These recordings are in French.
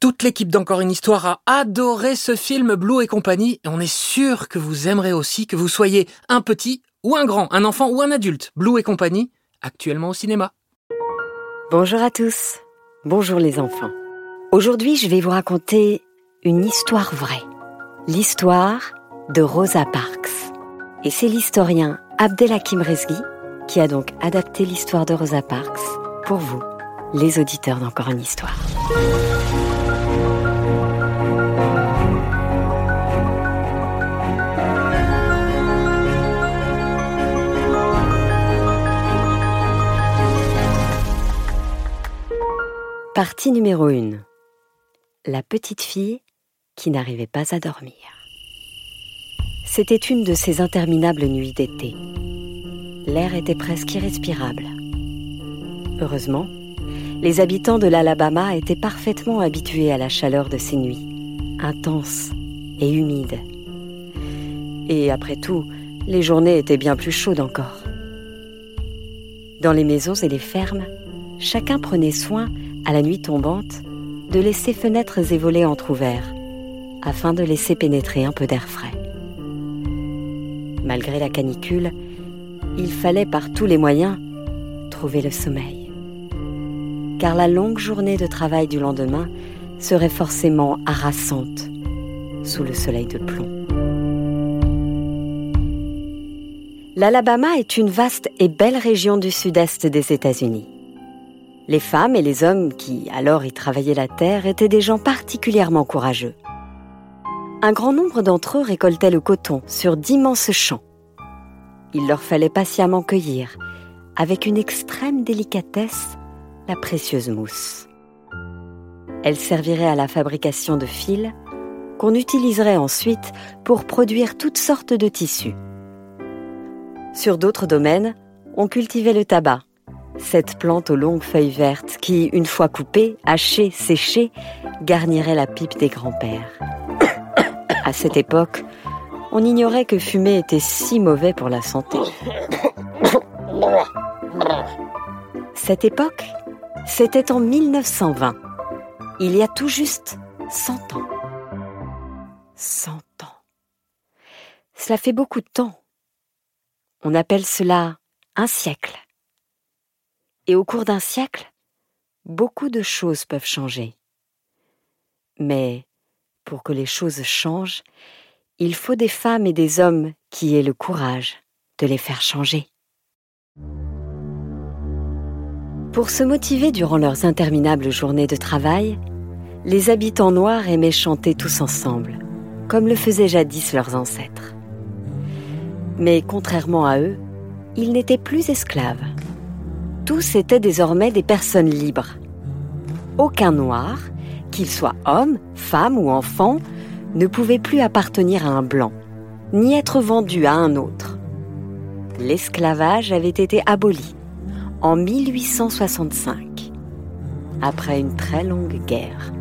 Toute l'équipe d'Encore une histoire a adoré ce film Blue et compagnie et on est sûr que vous aimerez aussi que vous soyez un petit ou un grand, un enfant ou un adulte. Blue et compagnie, actuellement au cinéma. Bonjour à tous. Bonjour les enfants. Aujourd'hui, je vais vous raconter une histoire vraie. L'histoire de Rosa Parks. Et c'est l'historien Abdelhakim Rezgi qui a donc adapté l'histoire de Rosa Parks pour vous, les auditeurs d'Encore une histoire. Partie numéro 1. La petite fille qui n'arrivait pas à dormir. C'était une de ces interminables nuits d'été. L'air était presque irrespirable. Heureusement, les habitants de l'Alabama étaient parfaitement habitués à la chaleur de ces nuits, intenses et humides. Et après tout, les journées étaient bien plus chaudes encore. Dans les maisons et les fermes, chacun prenait soin à la nuit tombante, de laisser fenêtres et volets entr'ouverts, afin de laisser pénétrer un peu d'air frais. Malgré la canicule, il fallait par tous les moyens trouver le sommeil. Car la longue journée de travail du lendemain serait forcément harassante sous le soleil de plomb. L'Alabama est une vaste et belle région du sud-est des États-Unis. Les femmes et les hommes qui alors y travaillaient la terre étaient des gens particulièrement courageux. Un grand nombre d'entre eux récoltaient le coton sur d'immenses champs. Il leur fallait patiemment cueillir, avec une extrême délicatesse, la précieuse mousse. Elle servirait à la fabrication de fils qu'on utiliserait ensuite pour produire toutes sortes de tissus. Sur d'autres domaines, on cultivait le tabac, cette plante aux longues feuilles vertes qui, une fois coupée, hachée, séchée, garnirait la pipe des grands-pères. À cette époque, on ignorait que fumer était si mauvais pour la santé. Cette époque, c'était en 1920, il y a tout juste 100 ans. 100 ans. Cela fait beaucoup de temps. On appelle cela un siècle. Et au cours d'un siècle, beaucoup de choses peuvent changer. Mais pour que les choses changent, il faut des femmes et des hommes qui aient le courage de les faire changer. Pour se motiver durant leurs interminables journées de travail, les habitants noirs aimaient chanter tous ensemble, comme le faisaient jadis leurs ancêtres. Mais contrairement à eux, ils n'étaient plus esclaves tous étaient désormais des personnes libres. Aucun noir, qu'il soit homme, femme ou enfant, ne pouvait plus appartenir à un blanc, ni être vendu à un autre. L'esclavage avait été aboli en 1865, après une très longue guerre.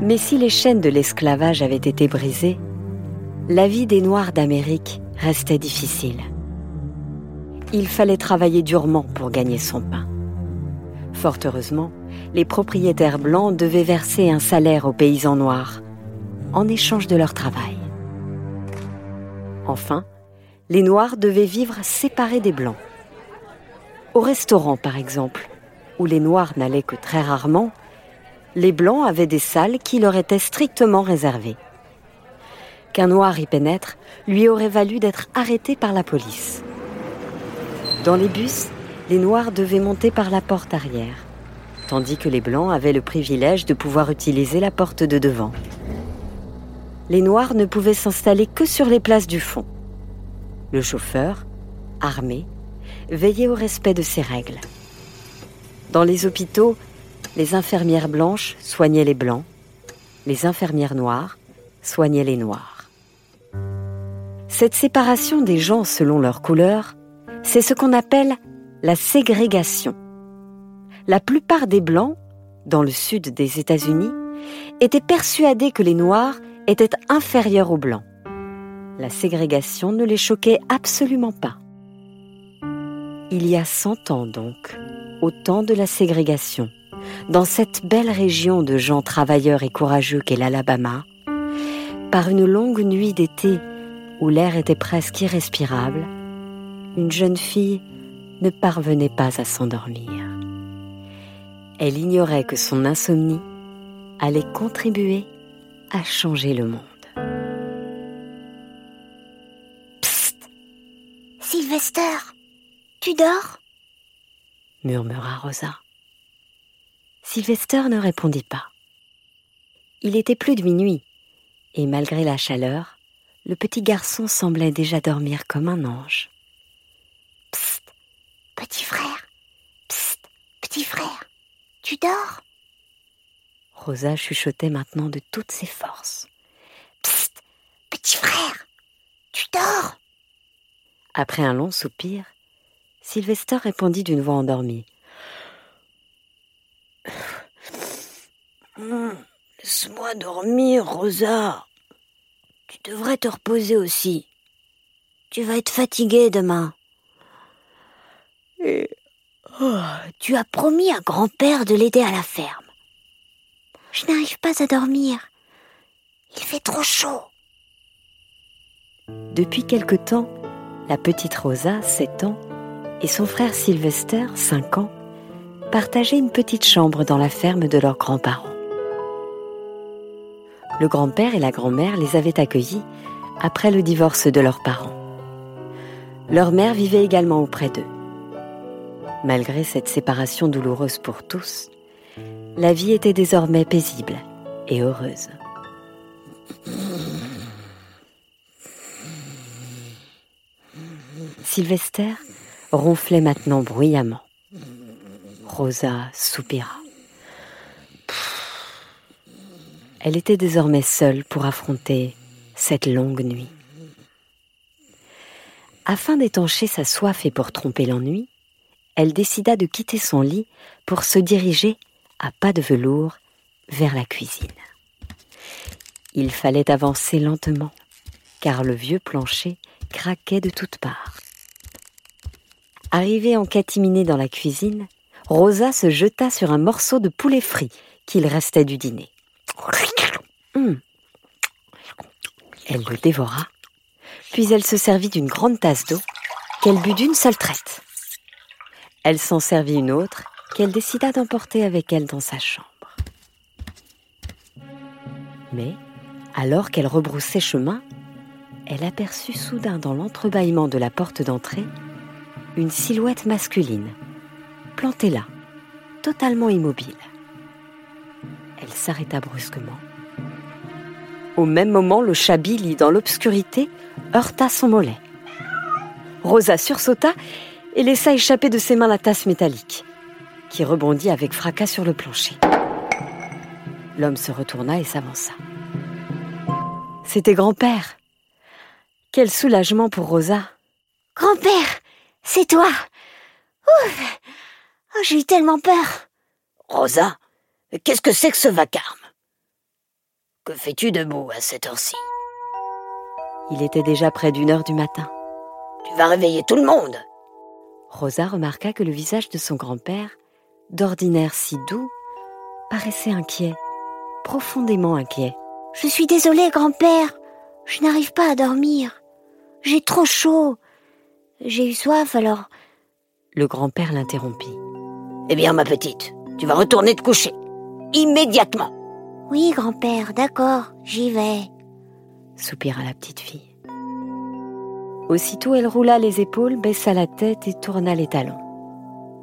Mais si les chaînes de l'esclavage avaient été brisées, la vie des Noirs d'Amérique restait difficile il fallait travailler durement pour gagner son pain. Fort heureusement, les propriétaires blancs devaient verser un salaire aux paysans noirs, en échange de leur travail. Enfin, les noirs devaient vivre séparés des blancs. Au restaurant, par exemple, où les noirs n'allaient que très rarement, les blancs avaient des salles qui leur étaient strictement réservées. Qu'un noir y pénètre lui aurait valu d'être arrêté par la police. Dans les bus, les Noirs devaient monter par la porte arrière, tandis que les Blancs avaient le privilège de pouvoir utiliser la porte de devant. Les Noirs ne pouvaient s'installer que sur les places du fond. Le chauffeur, armé, veillait au respect de ces règles. Dans les hôpitaux, Les infirmières blanches soignaient les blancs, les infirmières noires soignaient les noirs. Cette séparation des gens selon leur couleur, c'est ce qu'on appelle la ségrégation. La plupart des blancs, dans le sud des États-Unis, étaient persuadés que les noirs étaient inférieurs aux blancs. La ségrégation ne les choquait absolument pas. Il y a cent ans donc, au temps de la ségrégation, dans cette belle région de gens travailleurs et courageux qu'est l'Alabama, par une longue nuit d'été où l'air était presque irrespirable, une jeune fille ne parvenait pas à s'endormir. Elle ignorait que son insomnie allait contribuer à changer le monde. Psst Sylvester, tu dors? murmura Rosa. Sylvester ne répondit pas. Il était plus de minuit, et malgré la chaleur, le petit garçon semblait déjà dormir comme un ange. Psst, petit frère, psst, petit frère, tu dors? Rosa chuchotait maintenant de toutes ses forces. Psst, petit frère, tu dors? Après un long soupir, Sylvester répondit d'une voix endormie. Laisse-moi dormir, Rosa. Tu devrais te reposer aussi. Tu vas être fatiguée demain. Et oh, tu as promis à grand-père de l'aider à la ferme. Je n'arrive pas à dormir. Il fait trop chaud. Depuis quelque temps, la petite Rosa, 7 ans, et son frère Sylvester, 5 ans, partageaient une petite chambre dans la ferme de leurs grands-parents. Le grand-père et la grand-mère les avaient accueillis après le divorce de leurs parents. Leur mère vivait également auprès d'eux. Malgré cette séparation douloureuse pour tous, la vie était désormais paisible et heureuse. Sylvester ronflait maintenant bruyamment. Rosa soupira. Elle était désormais seule pour affronter cette longue nuit. Afin d'étancher sa soif et pour tromper l'ennui, elle décida de quitter son lit pour se diriger à pas de velours vers la cuisine. Il fallait avancer lentement, car le vieux plancher craquait de toutes parts. Arrivée en catimini dans la cuisine, Rosa se jeta sur un morceau de poulet frit qu'il restait du dîner. Hum. Elle le dévora, puis elle se servit d'une grande tasse d'eau qu'elle but d'une seule traite. Elle s'en servit une autre qu'elle décida d'emporter avec elle dans sa chambre. Mais, alors qu'elle rebroussait chemin, elle aperçut soudain dans l'entrebâillement de la porte d'entrée une silhouette masculine, plantée là, totalement immobile. Elle s'arrêta brusquement. Au même moment, le chat dans l'obscurité, heurta son mollet. Rosa sursauta et laissa échapper de ses mains la tasse métallique, qui rebondit avec fracas sur le plancher. L'homme se retourna et s'avança. C'était grand-père. Quel soulagement pour Rosa. Grand-père, c'est toi. Ouf, oh, j'ai eu tellement peur. Rosa, qu'est-ce que c'est que ce vacarme? Que fais-tu debout à cette heure-ci? Il était déjà près d'une heure du matin. Tu vas réveiller tout le monde. Rosa remarqua que le visage de son grand-père, d'ordinaire si doux, paraissait inquiet, profondément inquiet. Je suis désolée, grand-père. Je n'arrive pas à dormir. J'ai trop chaud. J'ai eu soif alors. Le grand-père l'interrompit. Eh bien, ma petite, tu vas retourner te coucher. Immédiatement. Oui, grand-père, d'accord, j'y vais. Soupira la petite fille. Aussitôt, elle roula les épaules, baissa la tête et tourna les talons.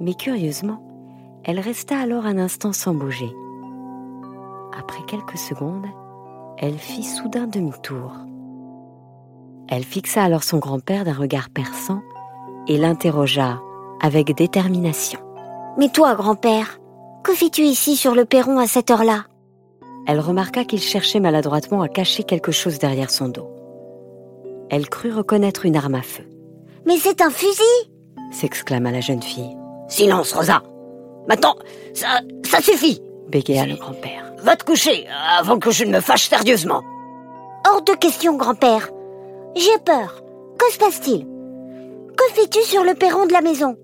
Mais curieusement, elle resta alors un instant sans bouger. Après quelques secondes, elle fit soudain demi-tour. Elle fixa alors son grand-père d'un regard perçant et l'interrogea avec détermination. Mais toi, grand-père, Que fais-tu ici sur le perron à cette heure-là? Elle remarqua qu'il cherchait maladroitement à cacher quelque chose derrière son dos. Elle crut reconnaître une arme à feu. Mais c'est un fusil s'exclama la jeune fille. Silence, Rosa. Maintenant, ça, ça suffit. Bégaya le grand-père. Va te coucher avant que je ne me fâche sérieusement. Hors de question, grand-père. J'ai peur. Que se passe-t-il? Que fais-tu sur le perron de la maison?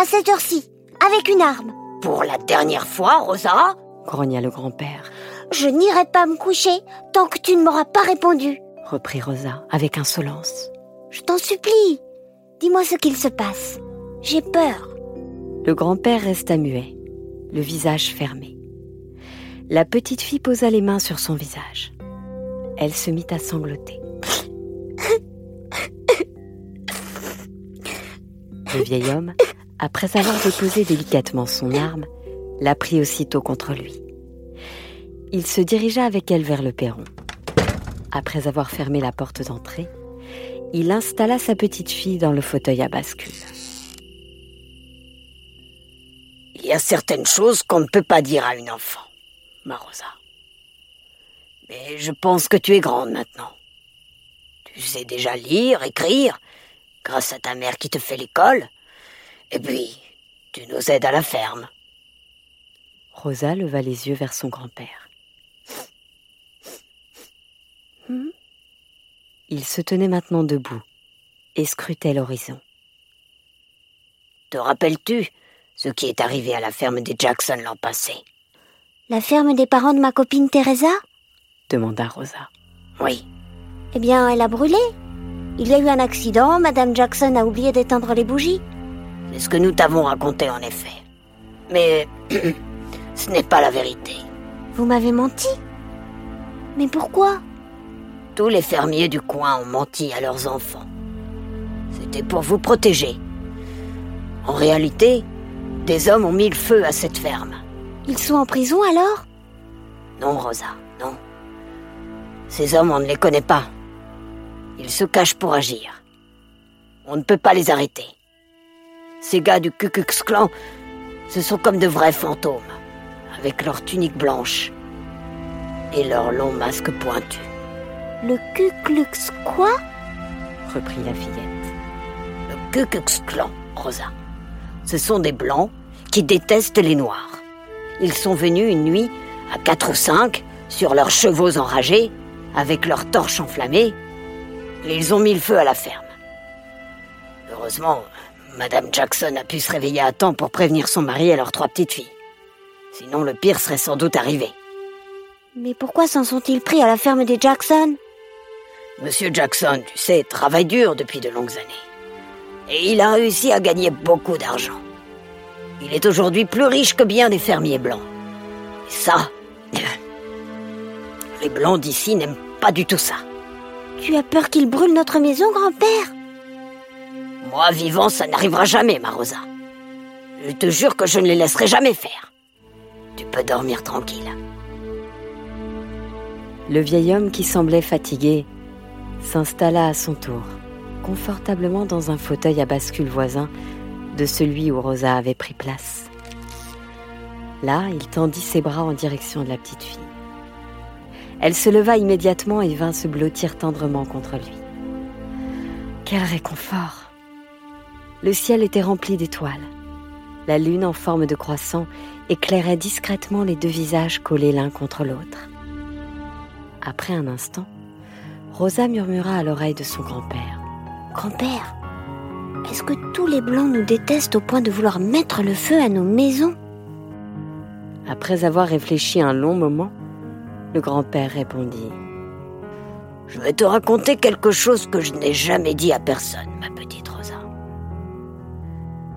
À cette heure-ci, avec une arme Pour la dernière fois, Rosa? Grogna le grand-père. Je n'irai pas me coucher tant que tu ne m'auras pas répondu, reprit Rosa avec insolence. Je t'en supplie. Dis-moi ce qu'il se passe. J'ai peur. Le grand-père resta muet, le visage fermé. La petite fille posa les mains sur son visage. Elle se mit à sangloter. Le vieil homme, après avoir déposé délicatement son arme, la prit aussitôt contre lui. Il se dirigea avec elle vers le perron. Après avoir fermé la porte d'entrée, il installa sa petite fille dans le fauteuil à bascule. Il y a certaines choses qu'on ne peut pas dire à une enfant, ma Rosa. Mais je pense que tu es grande maintenant. Tu sais déjà lire, écrire, grâce à ta mère qui te fait l'école. Et puis, tu nous aides à la ferme. Rosa leva les yeux vers son grand-père. Hmm? Il se tenait maintenant debout et scrutait l'horizon. Te rappelles-tu ce qui est arrivé à la ferme des Jackson l'an passé? La ferme des parents de ma copine Teresa? demanda Rosa. Oui. Eh bien, elle a brûlé. Il y a eu un accident, Madame Jackson a oublié d'éteindre les bougies. C'est ce que nous t'avons raconté en effet. Mais ce n'est pas la vérité. Vous m'avez menti Mais pourquoi? Tous les fermiers du coin ont menti à leurs enfants. C'était pour vous protéger. En réalité, des hommes ont mis le feu à cette ferme. Ils sont en prison alors? Non, Rosa, non. Ces hommes, on ne les connaît pas. Ils se cachent pour agir. On ne peut pas les arrêter. Ces gars du Ku Klux Klan, ce sont comme de vrais fantômes, avec leurs tuniques blanches et leurs longs masques pointus. Le Ku Klux quoi reprit la fillette. Le Ku Klux Klan, Rosa. Ce sont des blancs qui détestent les noirs. Ils sont venus une nuit à quatre ou cinq sur leurs chevaux enragés, avec leurs torches enflammées, et ils ont mis le feu à la ferme. Heureusement, Madame Jackson a pu se réveiller à temps pour prévenir son mari et leurs trois petites filles. Sinon, le pire serait sans doute arrivé. Mais pourquoi s'en sont-ils pris à la ferme des Jackson? Monsieur Jackson, tu sais, travaille dur depuis de longues années. Et il a réussi à gagner beaucoup d'argent. Il est aujourd'hui plus riche que bien des fermiers blancs. Et ça, les blancs d'ici n'aiment pas du tout ça. Tu as peur qu'ils brûlent notre maison, grand-père? Moi, vivant, ça n'arrivera jamais, ma Rosa. Je te jure que je ne les laisserai jamais faire. Tu peux dormir tranquille. Le vieil homme qui semblait fatigué s'installa à son tour, confortablement dans un fauteuil à bascule voisin de celui où Rosa avait pris place. Là, il tendit ses bras en direction de la petite fille. Elle se leva immédiatement et vint se blottir tendrement contre lui. Quel réconfort Le ciel était rempli d'étoiles. La lune en forme de croissant éclairait discrètement les deux visages collés l'un contre l'autre. Après un instant, Rosa murmura à l'oreille de son grand-père. Grand-père, est-ce que tous les Blancs nous détestent au point de vouloir mettre le feu à nos maisons? Après avoir réfléchi un long moment, le grand-père répondit. Je vais te raconter quelque chose que je n'ai jamais dit à personne, ma petite Rosa.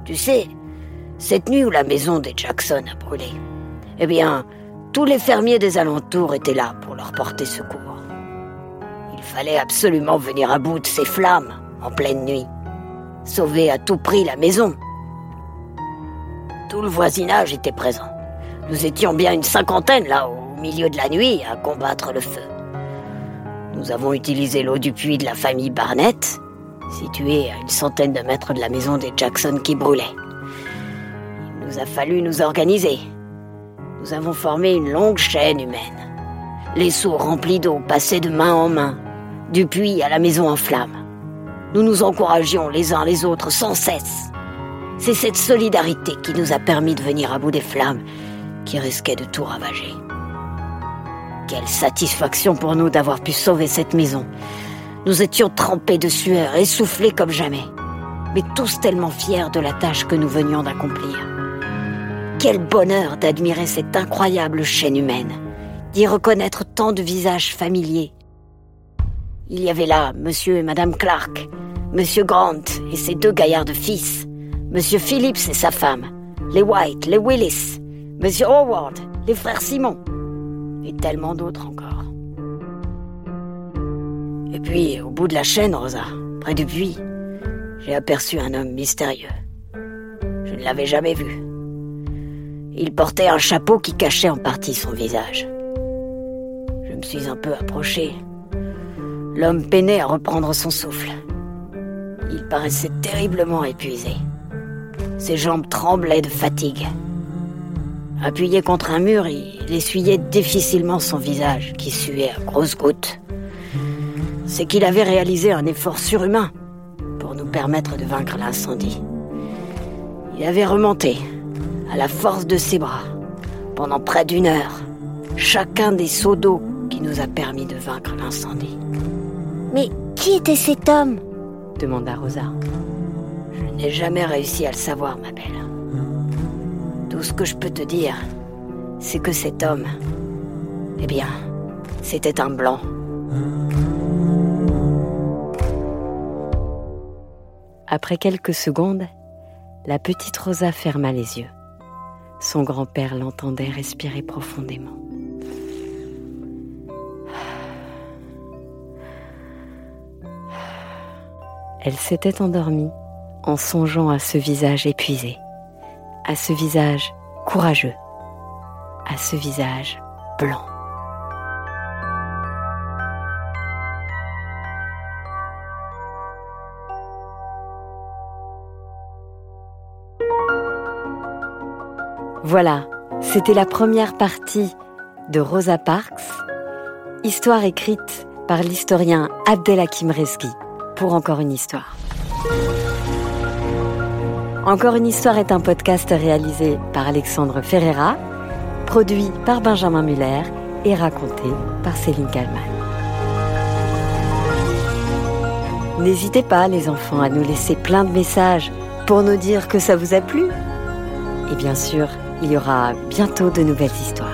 Tu sais, cette nuit où la maison des Jackson a brûlé, eh bien, tous les fermiers des alentours étaient là pour leur porter secours. Il fallait absolument venir à bout de ces flammes en pleine nuit, sauver à tout prix la maison. Tout le voisinage était présent. Nous étions bien une cinquantaine là, au milieu de la nuit, à combattre le feu. Nous avons utilisé l'eau du puits de la famille Barnett, située à une centaine de mètres de la maison des Jackson qui brûlait. Il nous a fallu nous organiser. Nous avons formé une longue chaîne humaine. Les seaux remplis d'eau passaient de main en main, du puits à la maison en flammes. Nous nous encouragions les uns les autres sans cesse. C'est cette solidarité qui nous a permis de venir à bout des flammes qui risquaient de tout ravager. Quelle satisfaction pour nous d'avoir pu sauver cette maison. Nous étions trempés de sueur, essoufflés comme jamais, mais tous tellement fiers de la tâche que nous venions d'accomplir. Quel bonheur d'admirer cette incroyable chaîne humaine, d'y reconnaître tant de visages familiers. Il y avait là Monsieur et Madame Clark, Monsieur Grant et ses deux gaillards de fils, Monsieur Phillips et sa femme, les White, les Willis, Monsieur Howard, les frères Simon, et tellement d'autres encore. Et puis, au bout de la chaîne, Rosa, près du puits, j'ai aperçu un homme mystérieux. Je ne l'avais jamais vu. Il portait un chapeau qui cachait en partie son visage. Je me suis un peu approché. L'homme peinait à reprendre son souffle. Il paraissait terriblement épuisé. Ses jambes tremblaient de fatigue. Appuyé contre un mur, il essuyait difficilement son visage, qui suait à grosses gouttes. C'est qu'il avait réalisé un effort surhumain pour nous permettre de vaincre l'incendie. Il avait remonté, à la force de ses bras, pendant près d'une heure, chacun des seaux d'eau qui nous a permis de vaincre l'incendie. Mais qui était cet homme demanda Rosa. Je n'ai jamais réussi à le savoir, ma belle. Tout ce que je peux te dire, c'est que cet homme, eh bien, c'était un blanc. Après quelques secondes, la petite Rosa ferma les yeux. Son grand-père l'entendait respirer profondément. Elle s'était endormie en songeant à ce visage épuisé, à ce visage courageux, à ce visage blanc. Voilà, c'était la première partie de Rosa Parks, histoire écrite par l'historien Abdelhakim Reski pour Encore une histoire. Encore une histoire est un podcast réalisé par Alexandre Ferreira, produit par Benjamin Muller et raconté par Céline Kallmann. N'hésitez pas, les enfants, à nous laisser plein de messages pour nous dire que ça vous a plu. Et bien sûr, il y aura bientôt de nouvelles histoires.